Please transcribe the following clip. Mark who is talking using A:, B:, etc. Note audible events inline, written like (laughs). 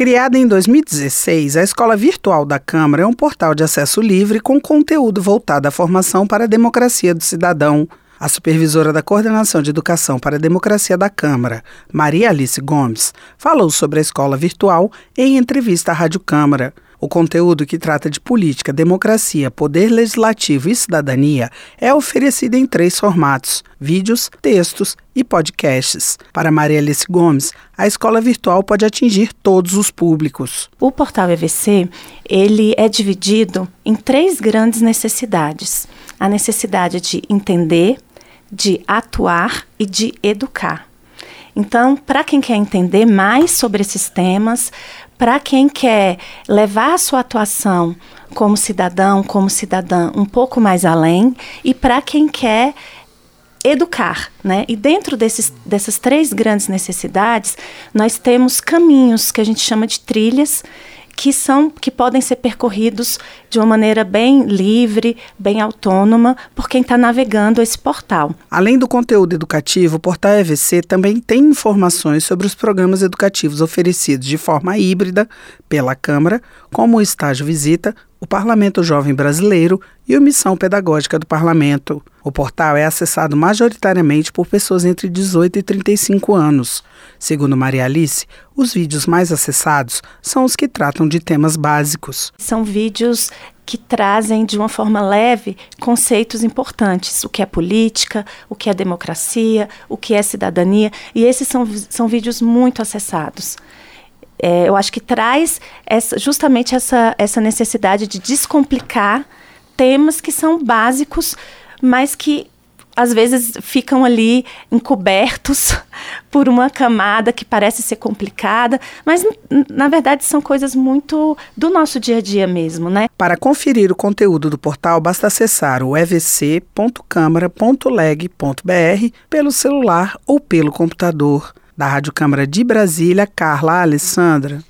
A: Criada em 2016, a Escola Virtual da Câmara é um portal de acesso livre com conteúdo voltado à formação para a democracia do cidadão. A supervisora da Coordenação de Educação para a Democracia da Câmara, Maria Alice Gomes, falou sobre a escola virtual em entrevista à Rádio Câmara. O conteúdo que trata de política, democracia, poder legislativo e cidadania é oferecido em três formatos: vídeos, textos e podcasts. Para Maria Alice Gomes, a escola virtual pode atingir todos os públicos.
B: O portal EVC, ele é dividido em três grandes necessidades: a necessidade de entender, de atuar e de educar. Então, para quem quer entender mais sobre esses temas, para quem quer levar a sua atuação como cidadão, como cidadã um pouco mais além, e para quem quer educar, né? E dentro desses, dessas três grandes necessidades, nós temos caminhos que a gente chama de trilhas que são que podem ser percorridos de uma maneira bem livre, bem autônoma, por quem está navegando esse portal.
A: Além do conteúdo educativo, o portal EVC também tem informações sobre os programas educativos oferecidos de forma híbrida pela Câmara, como o estágio visita, o Parlamento Jovem Brasileiro e o Missão Pedagógica do Parlamento. O portal é acessado majoritariamente por pessoas entre 18 e 35 anos. Segundo Maria Alice, os vídeos mais acessados são os que tratam de temas básicos.
B: São vídeos que trazem de uma forma leve conceitos importantes, o que é política, o que é democracia, o que é cidadania, e esses são, são vídeos muito acessados. É, eu acho que traz essa, justamente essa, essa necessidade de descomplicar temas que são básicos, mas que às vezes ficam ali encobertos (laughs) por uma camada que parece ser complicada, mas na verdade são coisas muito do nosso dia a dia mesmo, né?
A: Para conferir o conteúdo do portal, basta acessar o evc.câmara.leg.br pelo celular ou pelo computador. Da Rádio Câmara de Brasília, Carla Alessandra.